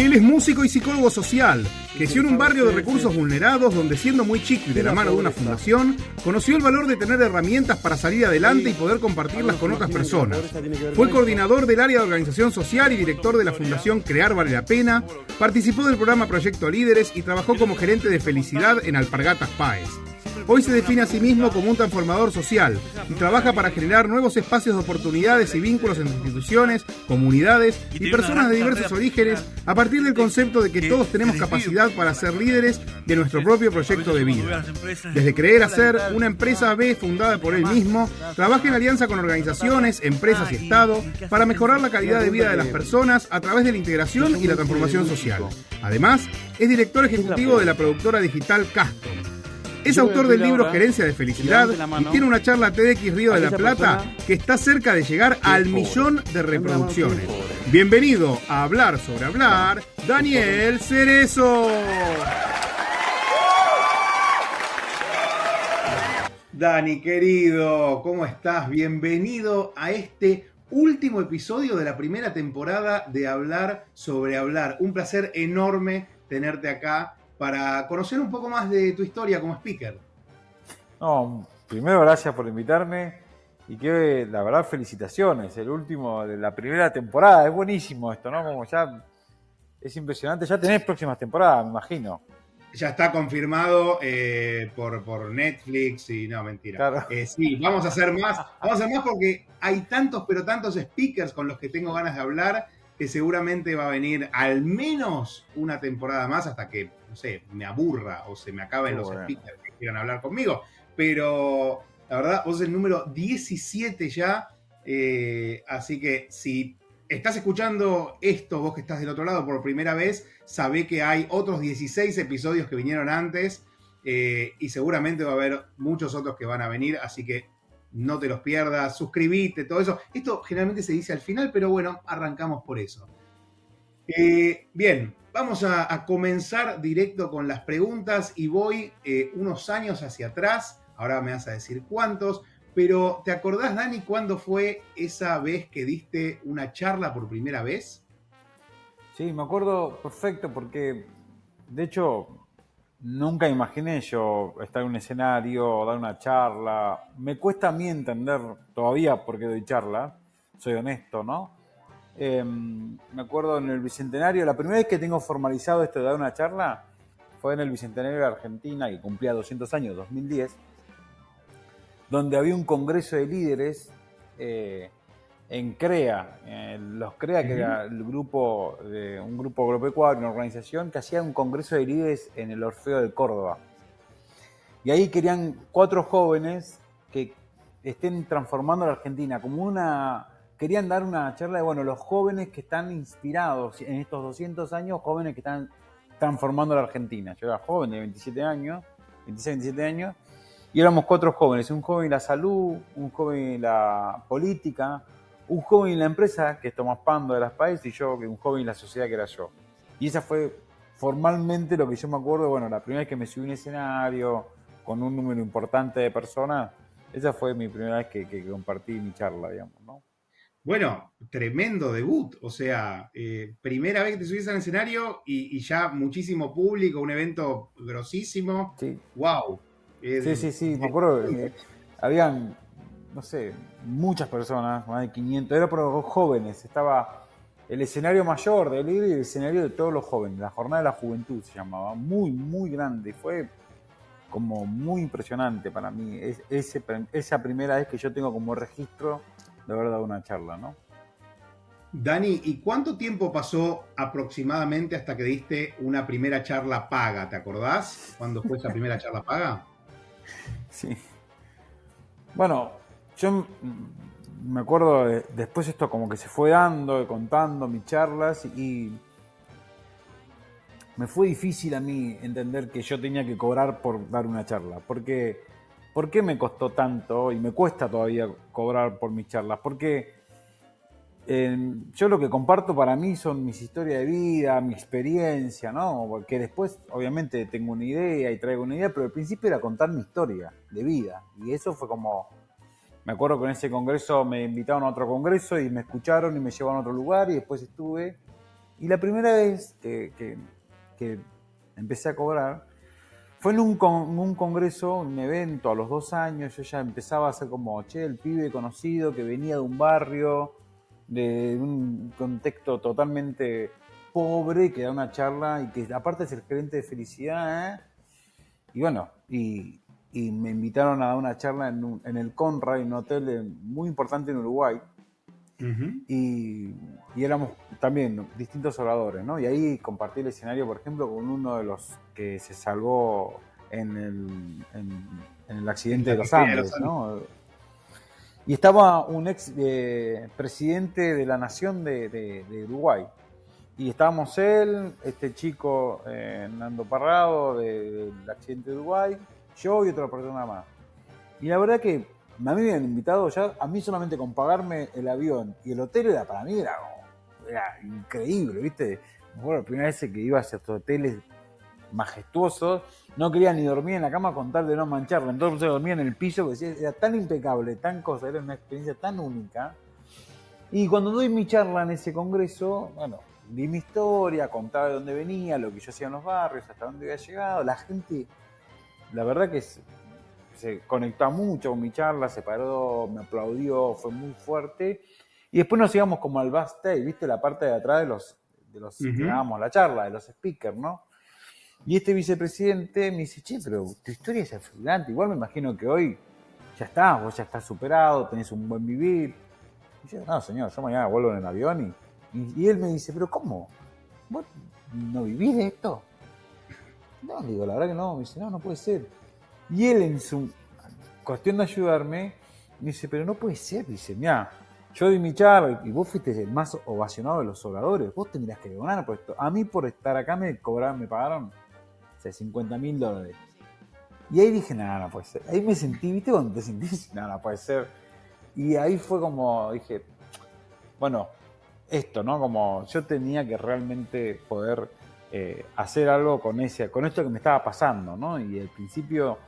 Él es músico y psicólogo social. Creció en un barrio de recursos vulnerados donde siendo muy chico y de la mano de una fundación, conoció el valor de tener herramientas para salir adelante y poder compartirlas con otras personas. Fue coordinador del área de organización social y director de la fundación Crear Vale la Pena, participó del programa Proyecto Líderes y trabajó como gerente de felicidad en Alpargatas Páez. Hoy se define a sí mismo como un transformador social y trabaja para generar nuevos espacios de oportunidades y vínculos entre instituciones, comunidades y personas de diversos orígenes a partir del concepto de que todos tenemos capacidad para ser líderes de nuestro propio proyecto de vida. Desde creer a ser una empresa B fundada por él mismo, trabaja. en alianza con organizaciones, empresas y Estado para mejorar la calidad de vida de las personas a través de la integración y la transformación social. Además, es director ejecutivo de la productora digital Castro es autor del libro Gerencia de Felicidad y tiene una charla TEDx Río de la Plata que está cerca de llegar al millón de reproducciones. Bienvenido a Hablar sobre Hablar, Daniel Cerezo. Dani, querido, ¿cómo estás? Bienvenido a este último episodio de la primera temporada de Hablar sobre Hablar. Un placer enorme tenerte acá para conocer un poco más de tu historia como speaker. No, primero gracias por invitarme y que la verdad felicitaciones, el último de la primera temporada, es buenísimo esto, ¿no? Como ya es impresionante, ya tenés próximas temporadas, me imagino. Ya está confirmado eh, por, Netflix y no, mentira. Eh, sí, vamos a hacer más, vamos a hacer más porque hay tantos pero tantos speakers con los que tengo ganas de hablar que seguramente va a venir al menos una temporada más hasta que, no sé, me aburra o se me acaben los speakers que quieran hablar conmigo. Pero la verdad, vos es el número 17 ya. Eh, así que si estás escuchando esto, vos que estás del otro lado por primera vez, sabé que hay otros 16 episodios que vinieron antes. Eh, y seguramente va a haber muchos otros que van a venir. Así que no te los pierdas, suscribite, todo eso. Esto generalmente se dice al final, pero bueno, arrancamos por eso. Eh, bien, vamos a, comenzar directo con las preguntas y voy eh, unos años hacia atrás, ahora me vas a decir cuántos, pero ¿te acordás, Dani, cuándo fue esa vez que diste una charla por primera vez? Sí, me acuerdo perfecto porque, de hecho, Nunca imaginé yo estar en un escenario, dar una charla. Me cuesta a mí entender todavía por qué doy charla, soy honesto, ¿no? Em, me acuerdo en el Bicentenario, la primera vez que tengo formalizado esto de dar una charla fue en el Bicentenario de Argentina, que cumplía 200 años, 2010, donde había un congreso de líderes eh, en CREA, los CREA, que era el grupo de un grupo agropecuario, una organización que hacía un congreso de líderes en el Orfeo de Córdoba. Y ahí querían cuatro jóvenes que estén transformando la Argentina, como una querían dar una charla de, bueno, los jóvenes que están inspirados en estos 200 años, jóvenes que están transformando la Argentina. Yo era joven de 27 años, 26, 27 años, y éramos cuatro jóvenes, un joven en la salud, un joven en la política, un joven en la empresa, que es Tomás Pando de las Países, y yo, que un joven en la sociedad, que era yo. Y esa fue formalmente lo que yo me acuerdo, bueno, la primera vez que me subí a un escenario con un número importante de personas, esa fue mi primera vez que, compartí mi charla, digamos, ¿no? Bueno, tremendo debut, o sea, eh, primera vez que te subís al escenario y, ya muchísimo público, un evento grosísimo. Sí. ¡Wow! sí, sí, sí, me acuerdo. que habían no sé, muchas personas, más de 500, era por jóvenes, estaba el escenario mayor del líder y el escenario de todos los jóvenes, la jornada de la juventud se llamaba, muy, muy grande, fue como muy impresionante para mí, es, esa primera vez que yo tengo como registro de haber dado una charla, ¿no? Dani, ¿y cuánto tiempo pasó aproximadamente hasta que diste una primera charla paga? ¿Te acordás? ¿Cuándo fue esa primera charla paga? Sí. Bueno, yo me acuerdo, después esto como que se fue dando, contando mis charlas y me fue difícil a mí entender que yo tenía que cobrar por dar una charla. Porque, ¿Por qué me costó tanto y me cuesta todavía cobrar por mis charlas? Porque eh, yo lo que comparto para mí son mis historias de vida, mi experiencia, ¿no? Porque después, obviamente, tengo una idea y traigo una idea, pero al principio era contar mi historia de vida. Y eso fue como. Me acuerdo que en ese congreso me invitaron a otro congreso y me escucharon y me llevaron a otro lugar y después estuve. Y la primera vez que que empecé a cobrar, fue en un, un, congreso, un evento a los dos años, yo ya empezaba a ser como, che, el pibe conocido que venía de un barrio, de un contexto totalmente pobre, que da una charla y que aparte es el gerente de felicidad, ¿eh? Y bueno, y, me invitaron a dar una charla en, en el Conrad, un hotel muy importante en Uruguay, y, éramos también distintos oradores, ¿no? Y ahí compartí el escenario, por ejemplo, con uno de los que se salvó en el, en, el accidente de los Andes, ¿no? Y estaba un ex eh, presidente de la nación de, Uruguay. Y estábamos él, este chico eh, Nando Parrado del accidente de Uruguay, yo y otra persona más. Y la verdad que me habían invitado ya, a mí solamente con pagarme el avión y el hotel era para mí era, increíble, ¿viste? Bueno, la primera vez que iba a estos hoteles majestuosos, no quería ni dormir en la cama con tal de no mancharla, entonces dormía en el piso, porque era tan impecable, tan cosa, era una experiencia tan única. Y cuando doy mi charla en ese congreso, bueno, di mi historia, contaba de dónde venía, lo que yo hacía en los barrios, hasta dónde había llegado, la gente, la verdad que es, se conectó mucho con mi charla, se paró, me aplaudió, fue muy fuerte. Y después nos íbamos como al backstage, ¿viste? La parte de atrás de los, de los que dábamos la charla, de los speakers, ¿no? Y este vicepresidente me dice, che, pero tu historia es fascinante. Igual me imagino que hoy ya está, vos ya estás superado, tenés un buen vivir. Y yo, no, señor, yo mañana vuelvo en el avión y, y, él me dice, pero ¿cómo? ¿Vos no vivís de esto? No, digo, la verdad que no. Me dice, no, no puede ser. Y él en su cuestión de ayudarme, me dice, pero no puede ser, dice, mira, yo di mi charla y vos fuiste el más ovacionado de los oradores, vos tendrías que ganar por esto. A mí por estar acá me cobraron, me pagaron 50 mil dólares. Y ahí dije, nada, no puede ser. Ahí me sentí, ¿viste? Cuando te sentís, nada, no puede ser. Y ahí fue como, dije, bueno, esto, ¿no? Como yo tenía que realmente poder eh, hacer algo con, ese, con esto que me estaba pasando, ¿no? Y al principio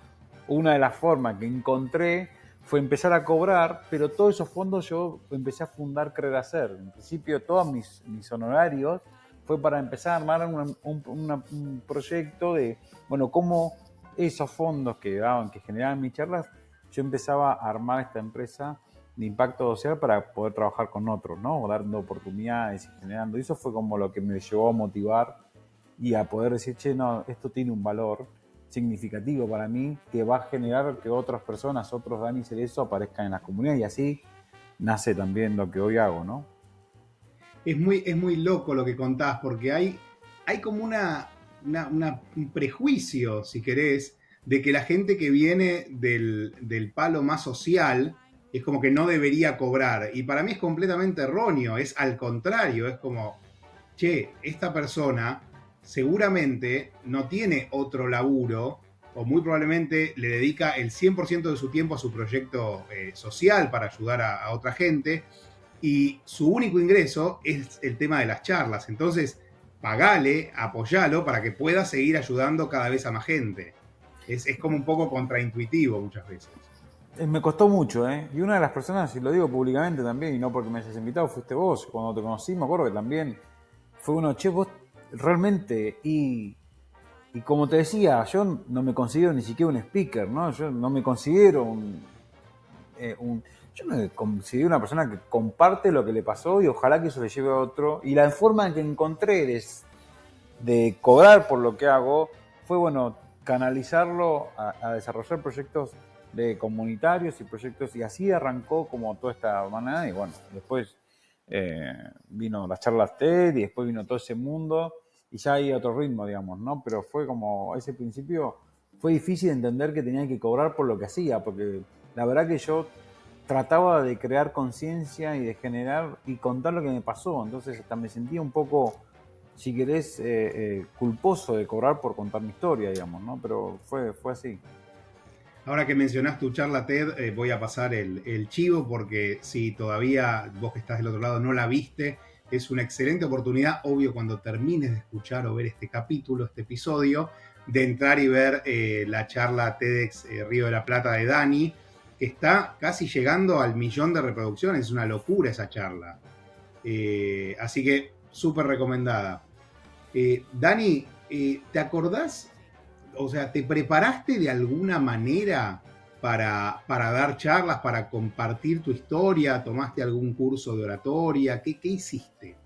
una de las formas que encontré fue empezar a cobrar, pero todos esos fondos yo empecé a fundar Creer Hacer. En principio, todos mis, mis honorarios fue para empezar a armar un, proyecto de, bueno, cómo esos fondos que daban, que generaban mis charlas, yo empezaba a armar esta empresa de impacto social para poder trabajar con otros, ¿no? Dando oportunidades y generando. Y eso fue como lo que me llevó a motivar y a poder decir, che, no, esto tiene un valor significativo para mí que va a generar que otras personas, otros Dani eso aparezcan en la comunidad y así nace también lo que hoy hago, ¿no? Es muy, es muy loco lo que contás porque hay, hay como una, un prejuicio, si querés, de que la gente que viene del, del palo más social es como que no debería cobrar. Y para mí es completamente erróneo, es al contrario, es como, che, esta persona seguramente no tiene otro laburo o muy probablemente le dedica el 100% de su tiempo a su proyecto eh, social para ayudar a, otra gente y su único ingreso es el tema de las charlas. Entonces, pagale, apoyalo para que pueda seguir ayudando cada vez a más gente. Es, como un poco contraintuitivo muchas veces. Eh, me costó mucho, ¿eh? Y una de las personas, y lo digo públicamente también, y no porque me hayas invitado, fuiste vos. Cuando te conocí, me acuerdo que también fue uno, che, vos realmente, y, como te decía, yo no me considero ni siquiera un speaker, ¿no? Yo no me considero un, eh, yo me considero una persona que comparte lo que le pasó y ojalá que eso le lleve a otro. Y la forma en que encontré de, cobrar por lo que hago fue, bueno, canalizarlo a, desarrollar proyectos de comunitarios y proyectos, y así arrancó como toda esta manera, y bueno, después eh, vino las charlas TED y después vino todo ese mundo y ya hay otro ritmo, digamos, ¿no? Pero fue como, ese principio fue difícil entender que tenía que cobrar por lo que hacía, porque la verdad que yo trataba de crear conciencia y de generar y contar lo que me pasó. Entonces hasta me sentía un poco, si querés, eh, eh, culposo de cobrar por contar mi historia, digamos, ¿no? Pero fue, fue así. Ahora que mencionás tu charla TED, eh, voy a pasar el, el, chivo porque si todavía vos que estás del otro lado no la viste, es una excelente oportunidad, obvio, cuando termines de escuchar o ver este capítulo, este episodio, de entrar y ver la charla TEDx Río de la Plata de Dani, está casi llegando al millón de reproducciones. Es una locura esa charla. Eh, así que súper recomendada. Eh, Dani, eh, ¿te acordás? O sea, ¿te preparaste de alguna manera para, para, dar charlas, para compartir tu historia? ¿Tomaste algún curso de oratoria? ¿Qué, qué hiciste?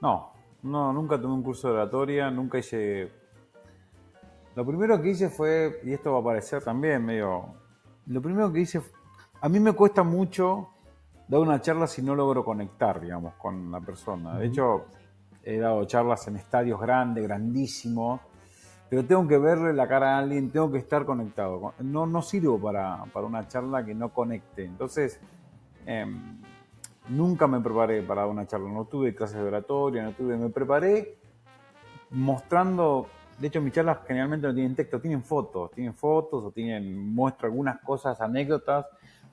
No, no, nunca tomé un curso de oratoria, nunca hice... Lo primero que hice fue, y esto va a parecer también medio lo primero que hice, a mí me cuesta mucho dar una charla si no logro conectar, digamos, con la persona. De hecho, he dado charlas en estadios grandes, grandísimos, pero tengo que verle la cara a alguien, tengo que estar conectado. No, no sirvo para, una charla que no conecte. Entonces, em, nunca me preparé para una charla, no tuve clases de oratoria, no tuve, me preparé mostrando de hecho, mis charlas generalmente no tienen texto, tienen fotos, tienen fotos o tienen, muestro algunas cosas, anécdotas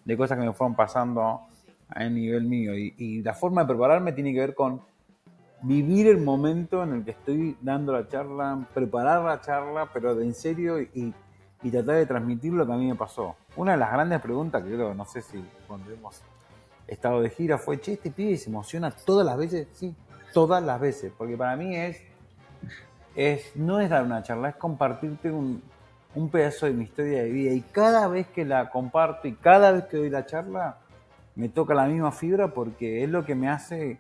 de cosas que me fueron pasando a nivel mío. Y, la forma de prepararme tiene que ver con vivir el momento en el que estoy dando la charla, preparar la charla, pero de en serio y, tratar de transmitir lo que a mí me pasó. Una de las grandes preguntas que creo, no sé si cuando hemos estado de gira fue, che, este pibe se emociona todas las veces. Sí, todas las veces, porque para mí es es, no es dar una charla, es compartirte un, pedazo de mi historia de vida. Y cada vez que la comparto y cada vez que doy la charla, me toca la misma fibra porque es lo que me hace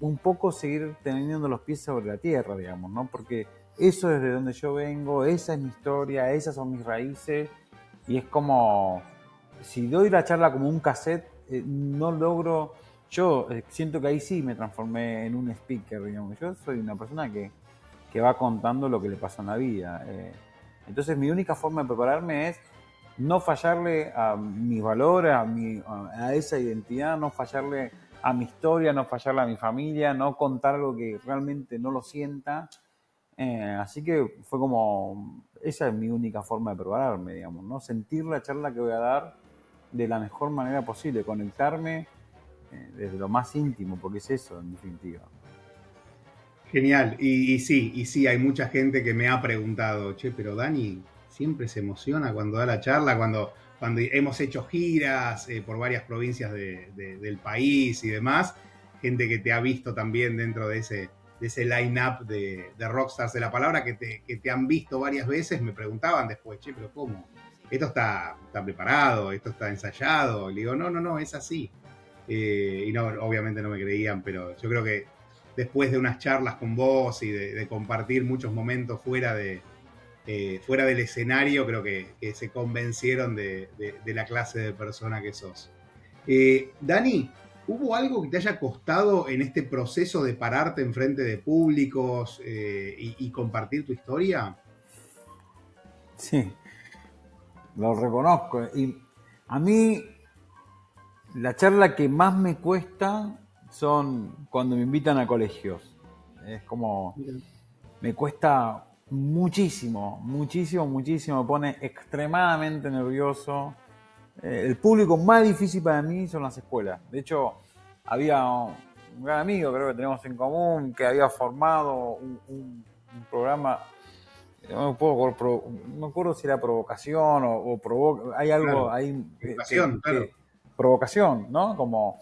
un poco seguir teniendo los pies sobre la tierra, digamos, ¿no? Porque eso es de donde yo vengo, esa es mi historia, esas son mis raíces. Y es como, si doy la charla como un cassette, eh, no logro, yo eh, siento que ahí sí me transformé en un speaker, digamos. Yo soy una persona que que va contando lo que le pasa en la vida. Eh, entonces mi única forma de prepararme es no fallarle a mis valores, a, mi, a esa identidad, no fallarle a mi historia, no fallarle a mi familia, no contar algo que realmente no lo sienta. Eh, así que fue como, esa es mi única forma de prepararme, digamos, ¿no? Sentir la charla que voy a dar de la mejor manera posible, conectarme eh, desde lo más íntimo, porque es eso, en definitiva. Genial, y, sí, y sí, hay mucha gente que me ha preguntado, che, pero Dani siempre se emociona cuando da la charla, cuando, cuando hemos hecho giras eh, por varias provincias del país y demás, gente que te ha visto también dentro de ese, de ese line-up de, rockstars de la palabra, que te, que te han visto varias veces, me preguntaban después, che, pero ¿cómo? Esto está, está preparado, esto está ensayado. Le digo, no, no, no, es así. Eh, y no, obviamente no me creían, pero yo creo que después de unas charlas con vos y de, compartir muchos momentos fuera, de, eh, fuera del escenario, creo que, se convencieron de, la clase de persona que sos. Eh, Dani, ¿hubo algo que te haya costado en este proceso de pararte enfrente de públicos eh, y, compartir tu historia? Sí, lo reconozco. Y a mí, la charla que más me cuesta son cuando me invitan a colegios. Es como, me cuesta muchísimo, muchísimo, muchísimo, me pone extremadamente nervioso. Eh, el público más difícil para mí son las escuelas. De hecho, había un gran amigo, creo que tenemos en común, que había formado un, programa, no me, acuerdo, si era provocación o, provoca, hay algo ahí. Provocación, claro. provocación, ¿no? Como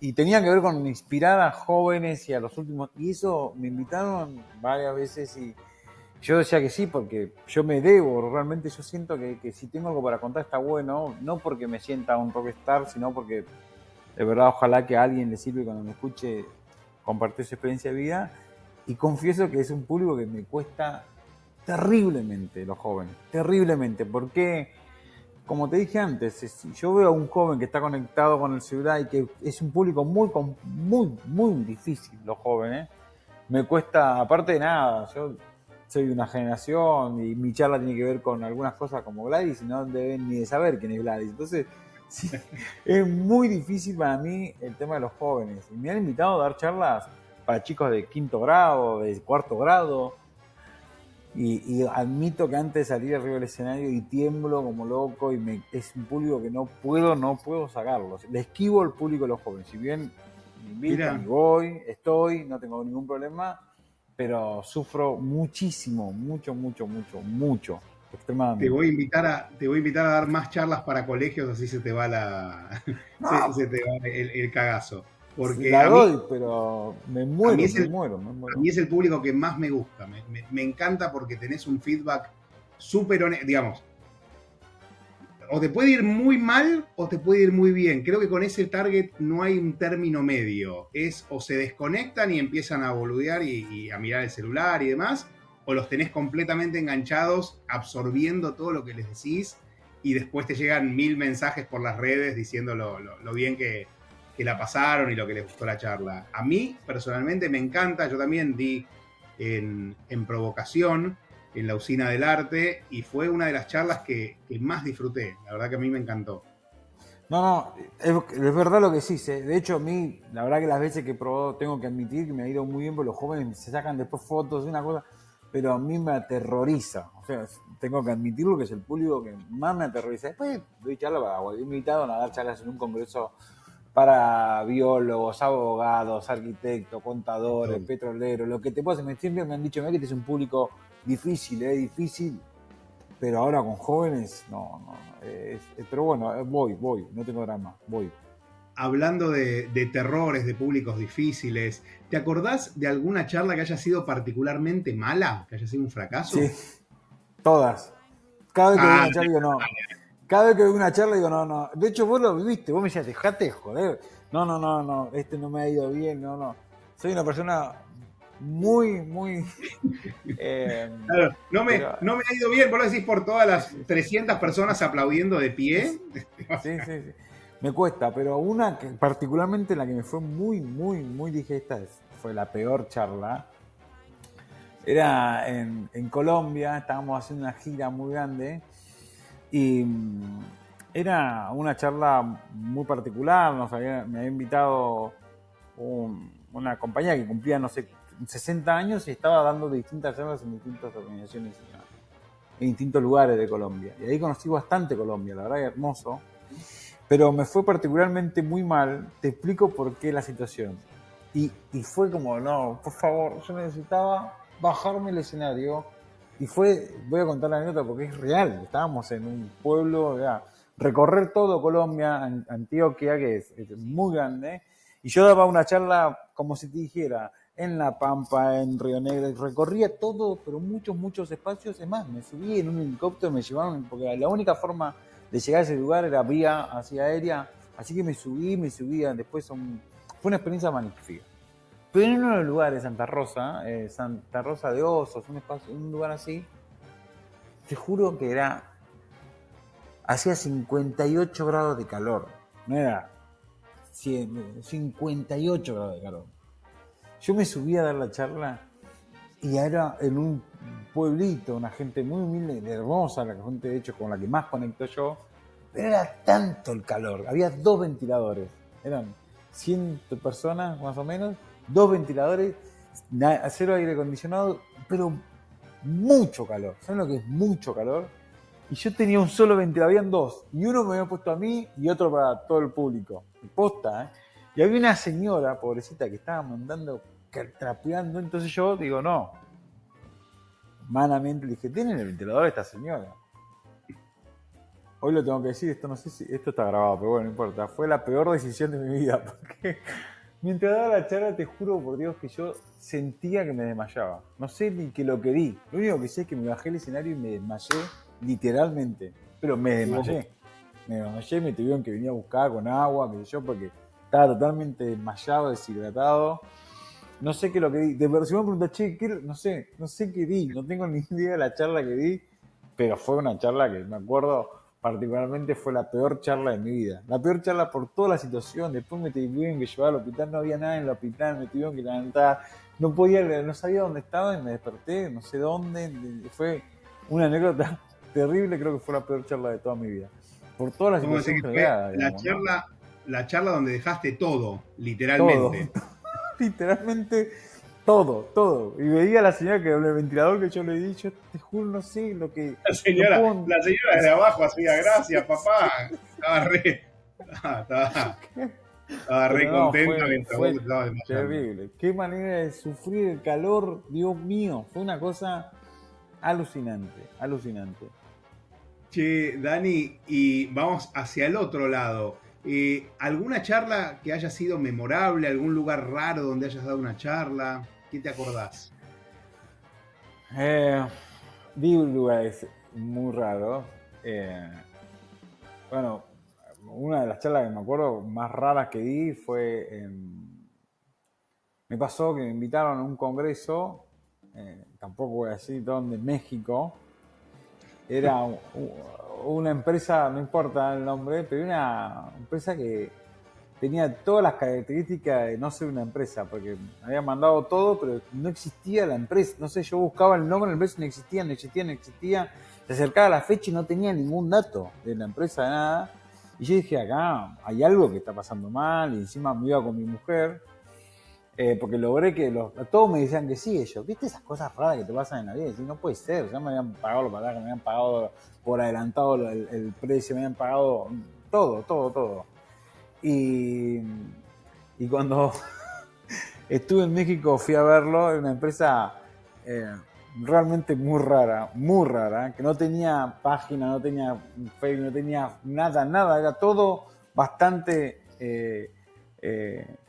y tenía que ver con inspirar a jóvenes y a los últimos. Y eso me invitaron varias veces y yo decía que sí, porque yo me debo, realmente yo siento que, si tengo algo para contar está bueno, no porque me sienta un rockstar, sino porque de verdad ojalá que a alguien le sirva cuando me escuche compartir su experiencia de vida. Y confieso que es un público que me cuesta terriblemente los jóvenes, terriblemente, porque como te dije antes, si yo veo a un joven que está conectado con el celular y que es un público muy, muy, muy difícil, los jóvenes, me cuesta, aparte de nada, yo soy de una generación y mi charla tiene que ver con algunas cosas como Gladys y no deben ni de saber quién es Gladys. Entonces, es muy difícil para mí el tema de los jóvenes. Y me han invitado a dar charlas para chicos de quinto grado, de cuarto grado. Y, admito que antes de salir arriba del escenario y tiemblo como loco y me, es un público que no puedo, no puedo sacarlo. Le esquivo el público de los jóvenes. Si bien me invitan voy, estoy, no tengo ningún problema, pero sufro muchísimo, mucho, mucho, mucho, mucho. Te voy a invitar a, te voy a invitar a dar más charlas para colegios, así se te va la se, te va el, cagazo. Porque la doy, pero me muero, me, muero, A mí es el público que más me gusta. Me, me encanta porque tenés un feedback súper honesto. Digamos, o te puede ir muy mal o te puede ir muy bien. Creo que con ese target no hay un término medio. Es o se desconectan y empiezan a boludear y a mirar el celular y demás, o los tenés completamente enganchados, absorbiendo todo lo que les decís, y después te llegan mil mensajes por las redes diciendo lo, bien que, la pasaron y lo que les gustó la charla. A mí, personalmente, me encanta, yo también di en, provocación en la usina del arte y fue una de las charlas que, más disfruté, la verdad que a mí me encantó. No, no, es, verdad lo que sí. De hecho, a mí, la verdad que las veces que he probado, tengo que admitir que me ha ido muy bien, porque los jóvenes se sacan después fotos y una cosa pero a mí me aterroriza. O sea, tengo que admitirlo que es el público que más me aterroriza. Después doy charla para. He invitado a dar charlas en un congreso para biólogos, abogados, arquitectos, contadores, petroleros, lo que te puedas. Siempre me han dicho, que este es un público difícil, es difícil, pero ahora con jóvenes, no, no. pero bueno, voy, voy, no tengo drama, voy hablando de, terrores, de públicos difíciles, ¿te acordás de alguna charla que haya sido particularmente mala? ¿Que haya sido un fracaso? Sí, todas. Cada vez que veo una ah, charla digo no. Cada vez que veo una charla digo no, no. De hecho, vos lo viviste, vos me decías, dejate joder. No, no, no, no, este no me ha ido bien, no, no. Soy una persona muy, muy... Eh, claro, no me, no me ha ido bien, vos lo decís por todas las 300 personas aplaudiendo de pie. Sí, sí, sí me cuesta, pero una que particularmente la que me fue muy, muy, muy digesta fue la peor charla. Era en, Colombia, estábamos haciendo una gira muy grande y mm, era una charla muy particular, nos había, me había invitado una compañía que cumplía, no sé, 60 años y estaba dando distintas charlas en distintas organizaciones en distintos lugares de Colombia. Y ahí conocí bastante Colombia, la verdad hermoso pero me fue particularmente muy mal. Te explico por qué la situación. Y, fue como, no, por favor, yo necesitaba bajarme el escenario. Y fue, voy a contar la anécdota porque es real. Estábamos en un pueblo, ya, recorrer todo Colombia, Antioquia, que es, muy grande. Y yo daba una charla, como si te dijera, en La Pampa, en Río Negro, recorría todo, pero muchos, muchos espacios. Es más, me subí en un helicóptero, me llevaron, porque la única forma de llegar a ese lugar era vía hacia aérea, así que me subí, me subía, después fue una experiencia magnífica. Pero en uno de los lugares, Santa Rosa, eh, Santa Rosa de Osos, un espacio, un lugar así, te juro que era, hacía 58 grados de calor, no era 58 grados de calor. Yo me subí a dar la charla y era en un pueblito, una gente muy humilde, hermosa, la gente de hecho con la que más conecto yo, pero era tanto el calor, había dos ventiladores, eran 100 personas más o menos, dos ventiladores, cero aire acondicionado, pero mucho calor, ¿saben lo que es mucho calor? Y yo tenía un solo ventilador, habían dos, y uno me había puesto a mí y otro para todo el público, posta, ¿eh? Y había una señora, pobrecita, que estaba mandando, trapeando, entonces yo digo, no, manamente dije, ¿tienen el ventilador esta señora? Hoy lo tengo que decir, esto no sé si esto está grabado, pero bueno, no importa. Fue la peor decisión de mi vida, mientras daba la charla te juro por Dios que yo sentía que me desmayaba. No sé ni que lo querí. Lo único que sé es que me bajé el escenario y me desmayé literalmente. Pero me desmayé. Me desmayé, me tuvieron que venir a buscar con agua, qué sé yo, porque estaba totalmente desmayado, deshidratado. No sé qué lo que di. De verdad, si me preguntas, che, ¿qué? no sé, no sé qué di. No tengo ni idea de la charla que di, pero fue una charla que me acuerdo particularmente fue la peor charla de mi vida. La peor charla por toda la situación. Después me tuvieron que llevar al hospital, no había nada en el hospital, me tuvieron que levantar. No podía, no sabía dónde estaba y me desperté, no sé dónde. Fue una anécdota terrible, creo que fue la peor charla de toda mi vida. por toda la situación creada. La charla, la charla donde dejaste todo, literalmente. literalmente todo, todo. Y veía a la señora que el ventilador que yo le he dicho, te juro, no sé lo que. La señora, la señora de abajo hacía gracias, papá. Estaba re. Estaba, estaba re contenta mientras fue Terrible. Qué manera de sufrir el calor, Dios mío. Fue una cosa alucinante, alucinante. Che, Dani, y vamos hacia el otro lado. Eh, ¿Alguna charla que haya sido memorable? ¿Algún lugar raro donde hayas dado una charla? ¿Qué te acordás? Eh, di un lugar muy raro. Eh, bueno, una de las charlas que me acuerdo más raras que di fue. Me pasó que me invitaron a un congreso, eh, tampoco voy a decir dónde, México. Era una empresa, no importa el nombre, pero una empresa que tenía todas las características de no ser una empresa, porque me habían mandado todo, pero no existía la empresa. No sé, yo buscaba el nombre de la empresa no existía, no existía, no existía. Se acercaba la fecha y no tenía ningún dato de la empresa, de nada. Y yo dije, acá hay algo que está pasando mal, y encima me iba con mi mujer, eh, porque logré que todos me decían que sí, ellos, ¿viste esas cosas raras que te pasan en la vida? Y no puede ser, ya me habían pagado los pasajes, me habían pagado por adelantado el, precio, me habían pagado todo, todo, todo. Y, y cuando estuve en México fui a verlo, era una empresa eh, realmente muy rara, muy rara, que no tenía página, no tenía Facebook, no tenía nada, nada, era todo bastante eh,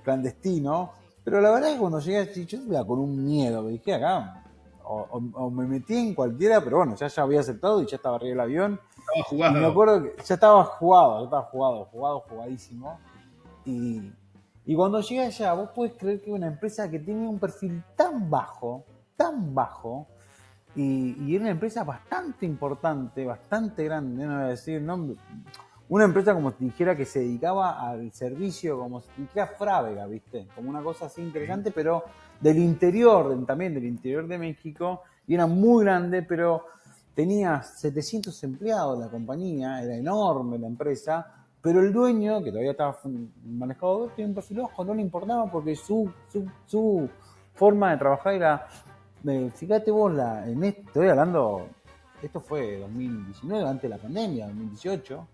clandestino. Pero la verdad es que cuando llegué, yo iba con un miedo, me dije acá, o, me metí en cualquiera, pero bueno, ya, ya había aceptado y ya estaba arriba del avión. Y me acuerdo que ya estaba jugado, ya estaba jugado, jugado, jugadísimo. Y, y cuando llegué allá, vos podés creer que una empresa que tenía un perfil tan bajo, tan bajo, y, y era una empresa bastante importante, bastante grande, no voy a decir nombre. Una empresa como si dijera que se dedicaba al servicio, como si dijera Frávega, ¿viste? Como una cosa así interesante, pero del interior, también del interior de México, y era muy grande, pero tenía 700 empleados la compañía, era enorme la empresa, pero el dueño, que todavía estaba manejado, tenía un perfil bajo, no le importaba porque su, su, forma de trabajar era, fíjate vos, la, en estoy hablando, esto fue 2019, antes de la pandemia, 2018,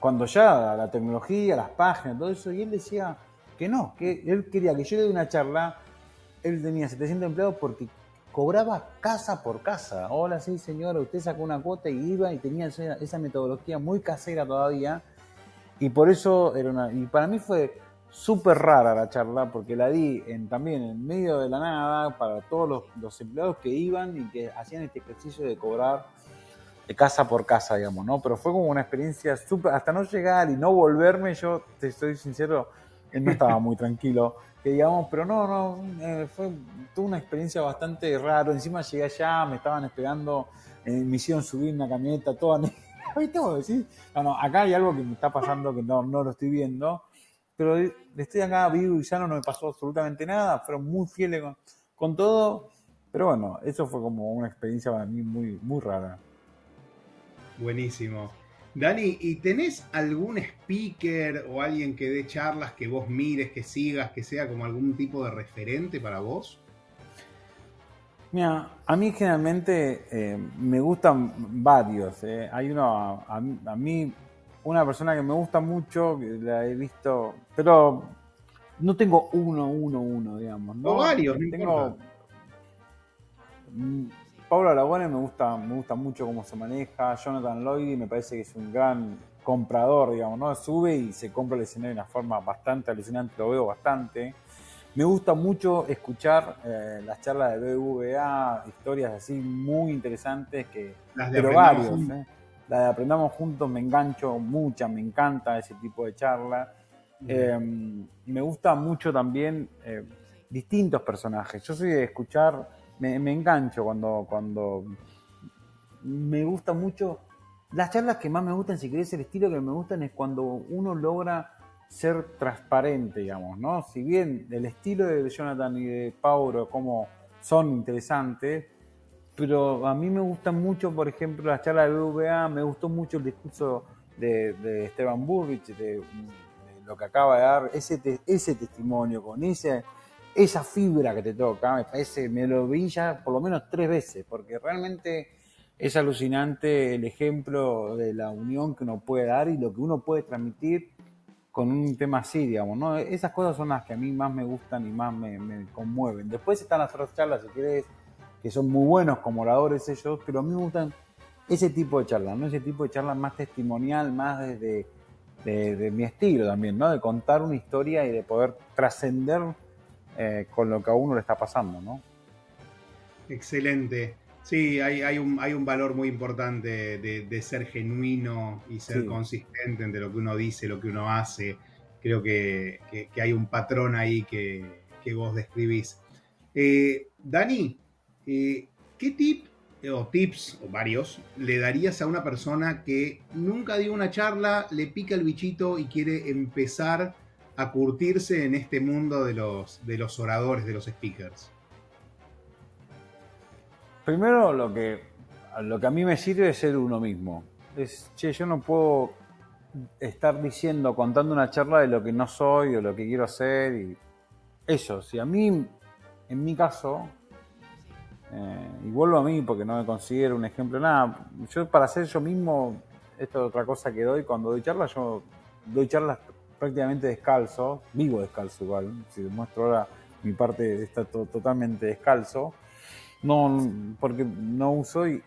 cuando ya la tecnología, las páginas, todo eso, y él decía que no, que él quería que yo le dé una charla él tenía 700 empleados porque cobraba casa por casa. Hola, sí, señora, usted sacó una cuota y iba y tenía esa, metodología muy casera todavía. Y por eso era. Y para mí fue súper rara la charla porque la di en, también en medio de la nada para todos los, empleados que iban y que hacían este ejercicio de cobrar de casa por casa, digamos, ¿no? Pero fue como una experiencia súper. Hasta no llegar y no volverme, yo te estoy sincero, no estaba muy tranquilo que digamos, pero no, no, eh, fue una experiencia bastante rara. Encima llegué allá, me estaban esperando, eh, me hicieron subir una camioneta toda. ¿Viste decir? No, acá hay algo que me está pasando que no, no lo estoy viendo, pero estoy acá vivo y ya no, me pasó absolutamente nada, fueron muy fieles con, con todo, pero bueno, eso fue como una experiencia para mí muy, muy rara. Buenísimo. Dani, ¿y tenés algún speaker o alguien que dé charlas que vos mires, que sigas, que sea como algún tipo de referente para vos? Mira, a mí generalmente eh, me gustan varios. Eh. Hay uno, a, mí, una persona que me gusta mucho, la he visto, pero no tengo uno, uno, uno, digamos. ¿no? O varios, no tengo, Pablo Aragone me gusta, me gusta mucho cómo se maneja. Jonathan Lloyd me parece que es un gran comprador, digamos, ¿no? Sube y se compra el escenario de una forma bastante alucinante, lo veo bastante. Me gusta mucho escuchar eh, las charlas de BVA, historias así muy interesantes que las de pero varios, ¿eh? La de aprendamos juntos me engancho mucha, me encanta ese tipo de charla. Em, me gusta mucho también eh, distintos personajes. Yo soy de escuchar me, engancho cuando, cuando me gusta mucho. Las charlas que más me gustan, si querés el estilo que me gustan, es cuando uno logra ser transparente, digamos, ¿no? Si bien el estilo de Jonathan y de Paulo como son interesantes, pero a mí me gustan mucho, por ejemplo, las charlas de BVA, me gustó mucho el discurso de, Esteban Burrich, de, lo que acaba de dar, ese, ese testimonio con ese, esa fibra que te toca, me parece, me lo vi ya por lo menos tres veces, porque realmente es alucinante el ejemplo de la unión que uno puede dar y lo que uno puede transmitir con un tema así, digamos, ¿no? Esas cosas son las que a mí más me gustan y más me, conmueven. Después están las otras charlas, si querés, que son muy buenos como oradores ellos, pero a mí me gustan ese tipo de charlas, ¿no? Ese tipo de charlas más testimonial, más desde de, mi estilo también, ¿no? De contar una historia y de poder trascender eh, con lo que a uno le está pasando, ¿no? Excelente. Sí, hay, un, hay un valor muy importante de, ser genuino y ser consistente entre lo que uno dice, lo que uno hace. Creo que, hay un patrón ahí que, vos describís. Eh, Dani, eh, ¿qué tip o tips, o varios, le darías a una persona que nunca dio una charla, le pica el bichito y quiere empezar a curtirse en este mundo de los, de los oradores, de los speakers? Primero, lo que, lo que a mí me sirve es ser uno mismo. Es, che, yo no puedo estar diciendo, contando una charla de lo que no soy o lo que quiero hacer. Y eso, si a mí, en mi caso, eh, y vuelvo a mí porque no me considero un ejemplo, nada, yo para ser yo mismo, esto es otra cosa que doy, cuando doy charlas, yo doy charlas prácticamente descalzo, vivo descalzo igual, si muestro ahora mi parte está totalmente descalzo no, porque no uso y,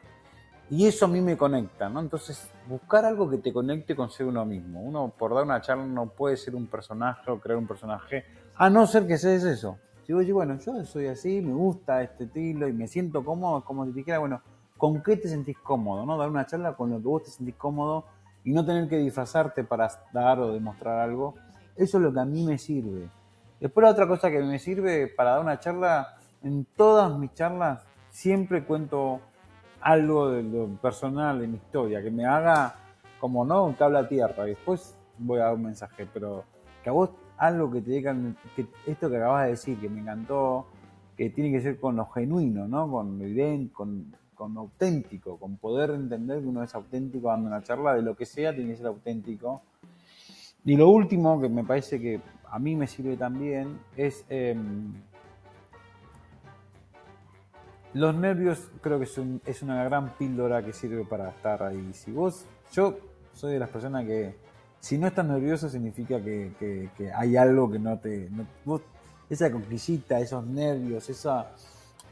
eso a mí me conecta, ¿no? Entonces, buscar algo que te conecte con ser uno mismo. Uno, por dar una charla, no puede ser un personaje o crear un personaje, a no ser que seas eso. Si vos bueno, yo soy así, me gusta este estilo y me siento cómodo, como si te dijera, bueno, ¿con qué te sentís cómodo? ¿no? Dar una charla con lo que vos te sentís cómodo y no tener que disfrazarte para dar o demostrar algo. Eso es lo que a mí me sirve. Después la otra cosa que me sirve para dar una charla en todas mis charlas siempre cuento algo de lo personal, de mi historia, que me haga como no un cable a tierra. Después voy a dar un mensaje, pero que a vos algo que te digan, que esto que acabas de decir, que me encantó, que tiene que ser con lo genuino, ¿no? Con lo idéntico, con, con auténtico, con poder entender que uno es auténtico dando una charla, de lo que sea, tiene que ser auténtico. Y lo último que me parece que a mí me sirve también es em, los nervios creo que es, una gran píldora que sirve para estar ahí. Si vos, yo soy de las personas que si no estás nervioso significa que, hay algo que no te... esa conquista, esos nervios, esa,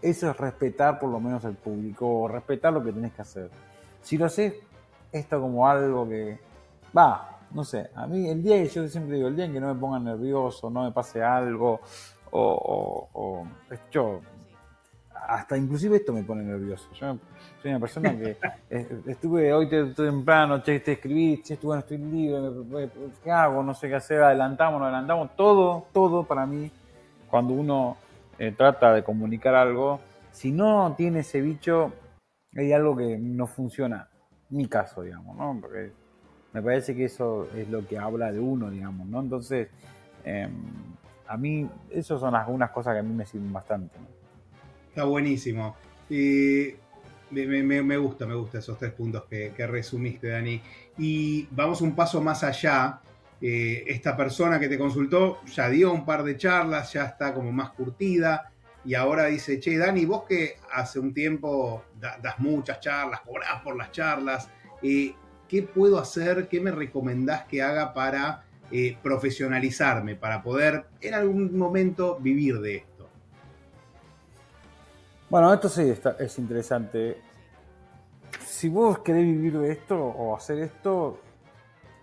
eso es respetar por lo menos al público, respetar lo que tenés que hacer. Si lo haces esto como algo que... Va, no sé, a mí el día que yo siempre digo, el día en que no me ponga nervioso, no me pase algo, o, o, o yo hasta inclusive esto me pone nervioso. Yo soy una persona que estuve hoy temprano, che, te escribí, che, bueno, estoy libre, ¿qué hago? No sé qué hacer, adelantamos, no adelantamos. Todo, todo para mí, cuando uno eh, trata de comunicar algo, si no tiene ese bicho, hay algo que no funciona. Mi caso, digamos, ¿no? Porque me parece que eso es lo que habla de uno, digamos, ¿no? Entonces, em, a mí, esas son algunas cosas que a mí me sirven bastante. Está buenísimo. Y me, gusta, me gusta esos tres puntos que, resumiste, Dani. Y vamos un paso más allá. Eh, esta persona que te consultó ya dio un par de charlas, ya está como más curtida. Y ahora dice, che, Dani, vos que hace un tiempo das muchas charlas, cobrás por las charlas, eh, ¿qué puedo hacer? ¿Qué me recomendás que haga para eh, profesionalizarme, para poder en algún momento vivir de esto? Bueno, esto sí es interesante. Si vos querés vivir de esto o hacer esto,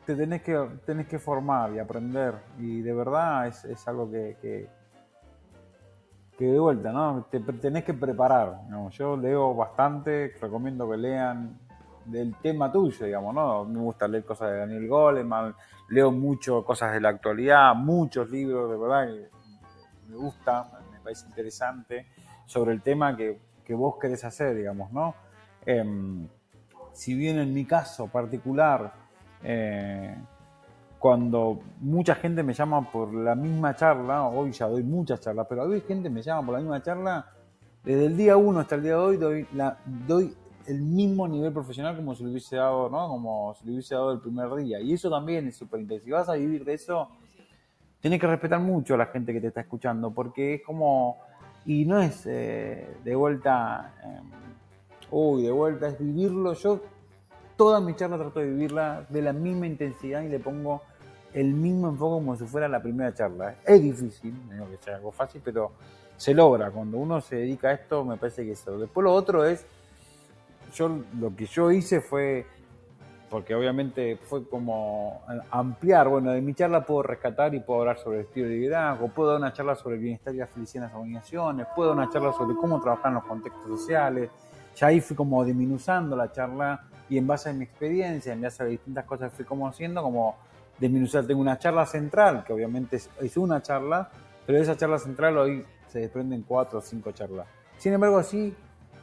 te tenés que, tenés que formar y aprender. Y de verdad es, algo que, que, de vuelta, ¿no? Te tenés que preparar. Yo leo bastante, recomiendo que lean del tema tuyo, digamos, ¿no? Me gusta leer cosas de Daniel Goleman, leo mucho cosas de la actualidad, muchos libros, de verdad, que me gusta, me parece interesante sobre el tema que, vos querés hacer, digamos, ¿no? Em, si bien en mi caso particular, eh, cuando mucha gente me llama por la misma charla, hoy ya doy muchas charlas, pero hoy gente me llama por la misma charla, desde el día 1 hasta el día de hoy doy, el mismo nivel profesional como si lo hubiese dado, ¿no? Como si lo hubiese dado el primer día. Y eso también es súper intenso. Si vas a vivir de eso, tienes que respetar mucho a la gente que te está escuchando, porque es como, y no es eh, de vuelta, eh, uy, de vuelta, es vivirlo. Yo toda mi charla trato de vivirla de la misma intensidad y le pongo el mismo enfoque como si fuera la primera charla. Es difícil, no que sea algo fácil, pero se logra. Cuando uno se dedica a esto, me parece que eso. Después lo otro es, yo lo que yo hice fue, porque obviamente fue como ampliar, bueno, de mi charla puedo rescatar y puedo hablar sobre el estilo de liderazgo, puedo dar una charla sobre el bienestar y la felicidad en las organizaciones, puedo dar una charla sobre cómo trabajar en los contextos sociales. Ya ahí fui como disminuzando la charla y en base a mi experiencia, en base a distintas cosas que fui como haciendo, como disminuzar. Tengo una charla central, que obviamente es una charla, pero de esa charla central hoy se desprenden cuatro o cinco charlas. Sin embargo, sí,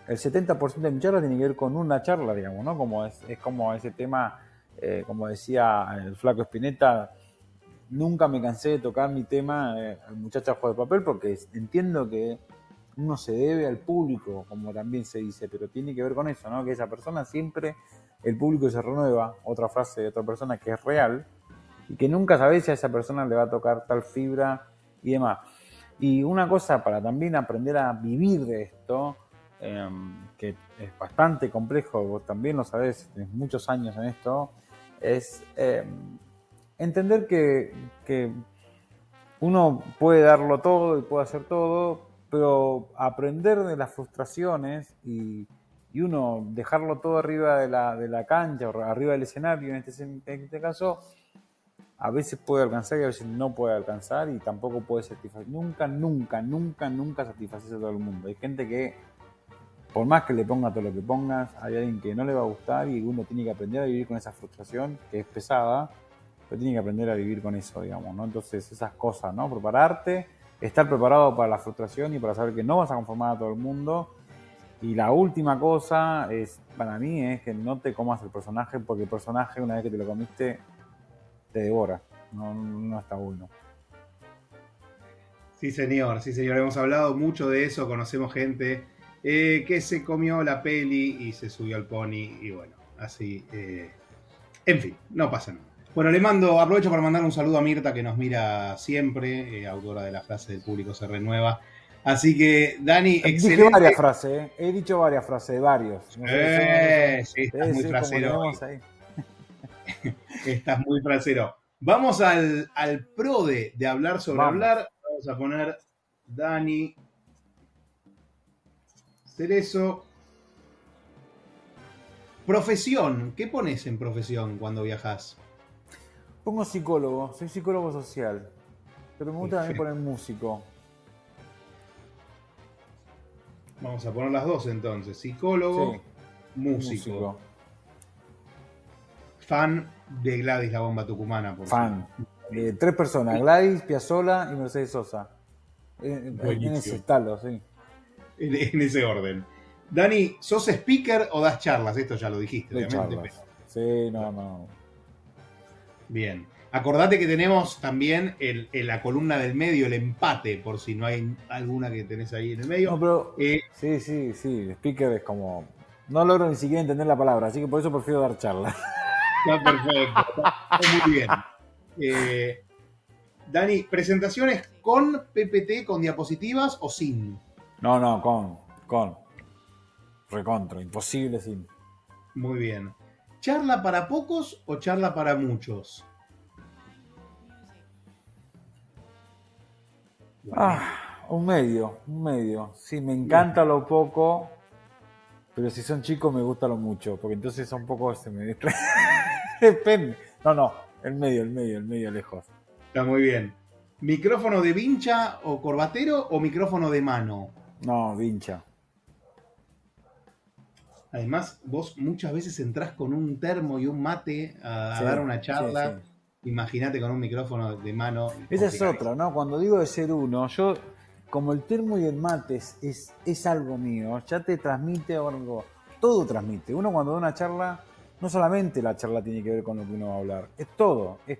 el 70% de mi charla tiene que ver con una charla, digamos, ¿no? Como es, es como ese tema, eh, como decía el flaco Espineta, nunca me cansé de tocar mi tema, eh, muchacha de papel, porque entiendo que uno se debe al público, como también se dice, pero tiene que ver con eso, ¿no? Que esa persona siempre, el público se renueva, otra frase de otra persona que es real, y que nunca sabes si a esa persona le va a tocar tal fibra y demás. Y una cosa para también aprender a vivir de esto, em, que es bastante complejo, vos también lo sabés, tenés muchos años en esto, es em, entender que, que uno puede darlo todo y puede hacer todo, pero aprender de las frustraciones y, y uno dejarlo todo arriba de la, de la cancha o arriba del escenario, en este, en este caso, a veces puede alcanzar y a veces no puede alcanzar y tampoco puede satisfacer. Nunca, nunca, nunca, nunca satisface a todo el mundo. Hay gente que, por más que le ponga todo lo que pongas, hay alguien que no le va a gustar y uno tiene que aprender a vivir con esa frustración que es pesada, pero tiene que aprender a vivir con eso, digamos, ¿no? Entonces, esas cosas, ¿no? Prepararte estar preparado para la frustración y para saber que no vas a conformar a todo el mundo. Y la última cosa es, para mí, es que no te comas el personaje, porque el personaje, una vez que te lo comiste, te devora. No, no está bueno. Sí, señor, sí, señor. Hemos hablado mucho de eso, conocemos gente eh, que se comió la peli y se subió al pony y bueno, así. Eh, en fin, no pasa nada. Bueno, le mando, aprovecho para mandar un saludo a Mirta que nos mira siempre, eh, autora de la frase del público se renueva. Así que, Dani, excelente. Dije varias frases, eh. he dicho varias frases, varios. eh, sí, estás muy frasero. estás muy frasero. Vamos al, al pro de, de hablar sobre hablar. Vamos a poner Dani Cerezo. Profesión. ¿Qué pones en profesión cuando viajas? Pongo psicólogo, soy psicólogo social. Pero me gusta también poner músico. Vamos a poner las dos entonces. Psicólogo, músico. Fan de Gladys la bomba tucumana, por Fan. Eh, tres personas, Gladys, Piazzola y Mercedes Sosa. En, ese estalo, sí. En, ese orden. Dani, ¿sos speaker o das charlas? Esto ya lo dijiste, obviamente. Sí, no, no. Bien. Acordate que tenemos también el, la columna del medio, el empate, por si no hay alguna que tenés ahí en el medio. No, pero, eh, sí, sí, sí. Speaker es como. No logro ni siquiera entender la palabra, así que por eso prefiero dar charla. Está perfecto. Está muy bien. Eh, Dani, ¿presentaciones con PPT, con diapositivas o sin? No, no, con. Con. Recontra, imposible sin. Muy bien. ¿Charla para pocos o charla para muchos? Ah, un medio, un medio. Sí, me encanta lo poco, pero si son chicos me gusta lo mucho, porque entonces son pocos se me distraen. Depende. No, no, el medio, el medio, el medio lejos. Está muy bien. ¿Micrófono de vincha o corbatero o micrófono de mano? No, vincha. Además, vos muchas veces entrás con un termo y un mate a, dar una charla. Imagínate con un micrófono de mano. Esa es otra, ¿no? Cuando digo de ser uno, yo, como el termo y el mate es, es, algo mío, ya te transmite algo, todo transmite. Uno cuando da una charla, no solamente la charla tiene que ver con lo que uno va a hablar, es todo. Es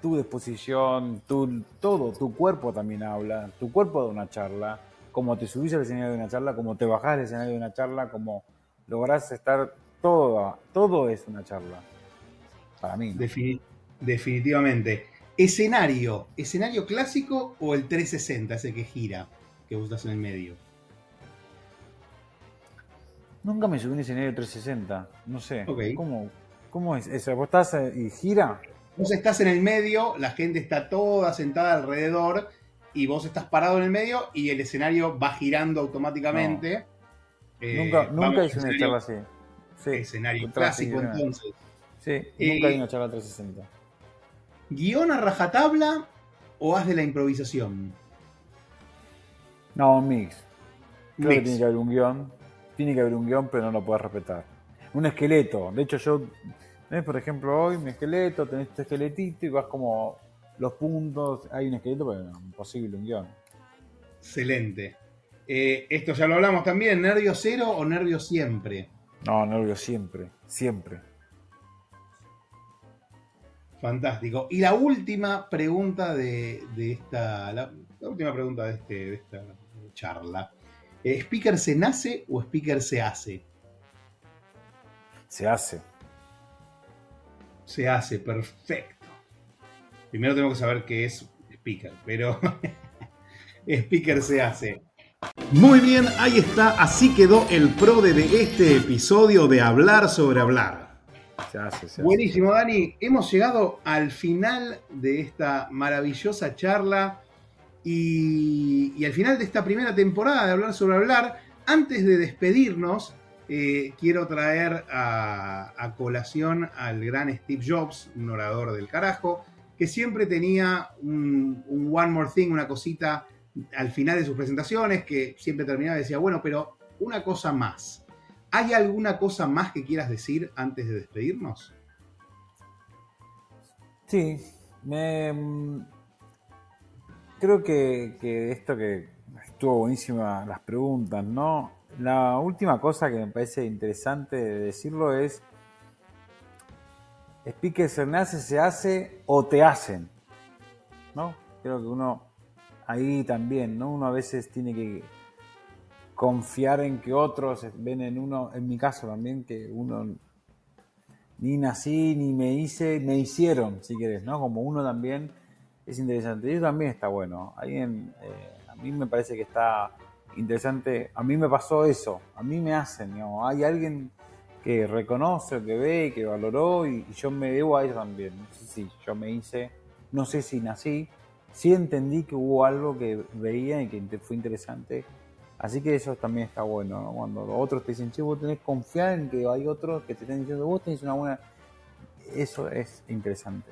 tu disposición, tu, todo, tu cuerpo también habla, tu cuerpo da una charla, como te subís al escenario de una charla, como te bajás del escenario de una charla, como lográs estar todo, todo es una charla. Para mí. definitivamente. Escenario, escenario clásico o el 360, ese que gira, que vos estás en el medio. Nunca me subí un escenario 360, no sé. ¿Cómo, es eso? ¿Vos estás eh, y gira? Vos estás en el medio, la gente está toda sentada alrededor y vos estás parado en el medio y el escenario va girando automáticamente. Eh, nunca nunca hice una charla así. Sí, escenario clásico entonces. Sí, nunca hay una charla 360. ¿Guión a rajatabla o haz de la improvisación? No, un mix. Creo que tiene que haber un guion. Tiene que haber un guion, pero no lo puedes respetar. Un esqueleto. De hecho, yo, por ejemplo, hoy mi esqueleto, tenés este esqueletito y vas como los puntos. Hay un esqueleto, pero no, imposible un guion. Excelente. Eh, esto ya lo hablamos también, nervio cero o nervio siempre. No, nervio siempre, siempre. Fantástico. Y la última pregunta de, esta. La, última pregunta de, este, de esta charla. ¿Speaker se nace o speaker se hace? Se hace. Se hace, perfecto. Primero tengo que saber qué es speaker, pero speaker se hace. Muy bien, ahí está. Así quedó el pro de este episodio de Hablar sobre Hablar. Buenísimo, Dani. Hemos llegado al final de esta maravillosa charla y, al final de esta primera temporada de Hablar sobre Hablar. Antes de despedirnos, eh, quiero traer a, colación al gran Steve Jobs, un orador del carajo, que siempre tenía un, one more thing, una cosita al final de sus presentaciones, que siempre terminaba y decía, bueno, pero una cosa más. ¿Hay alguna cosa más que quieras decir antes de despedirnos? Sí, mm, creo que, esto que estuvo buenísima las preguntas, ¿no? La última cosa que me parece interesante de decirlo es, Speaker se nace, se hace o te hacen, ¿no? Creo que uno ahí también, ¿no? Uno a veces tiene que confiar en que otros ven en uno, en mi caso también, que uno ni nací, ni me hice, me hicieron, si querés, ¿no? Como uno también es interesante. Y también está bueno. Alguien, eh, a mí me parece que está interesante. A mí me pasó eso, a mí me hacen. Hay alguien que reconoce, que ve, que valoró y, yo me debo a eso también. Sí, sí, yo me hice, no sé si nací, sí entendí que hubo algo que veía y que fue interesante Así que eso también está bueno, cuando otros te dicen, che, vos tenés confiar en que hay otros que te estén diciendo, vos tenés una buena... Eso es interesante.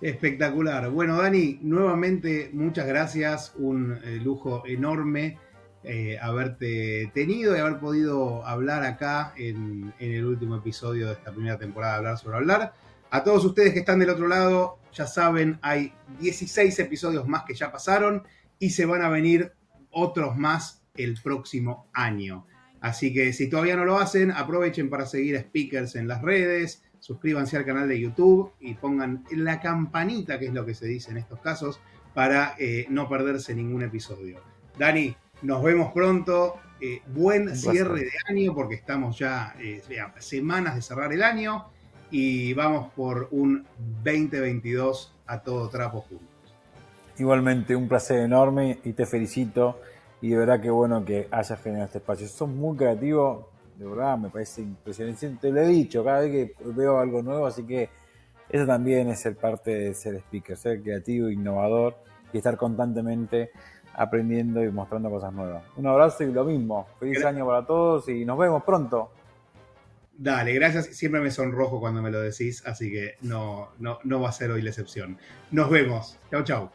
Espectacular. Bueno, Dani, nuevamente muchas gracias, un eh, lujo enorme eh, haberte tenido y haber podido hablar acá en, el último episodio de esta primera temporada de Hablar sobre Hablar. A todos ustedes que están del otro lado, ya saben, hay 16 episodios más que ya pasaron y se van a venir otros más el próximo año. Así que si todavía no lo hacen, aprovechen para seguir a Speakers en las redes, suscríbanse al canal de YouTube y pongan la campanita, que es lo que se dice en estos casos, para eh, no perderse ningún episodio. Dani, nos vemos pronto. Eh, buen cierre de año porque estamos ya eh, semanas de cerrar el año y vamos por un 2022 a todo trapo juntos. Igualmente, un placer enorme y te felicito. Y de verdad que bueno que hayas generado este espacio. Sos muy creativo, de verdad me parece impresionante. Te lo he dicho cada vez que veo algo nuevo, así que eso también es ser parte de ser speaker, ser creativo, innovador y estar constantemente aprendiendo y mostrando cosas nuevas. Un abrazo y lo mismo. Feliz año para todos y nos vemos pronto. Dale, gracias. Siempre me sonrojo cuando me lo decís, así que no, no, no va a ser hoy la excepción. Nos vemos. Chau, chau.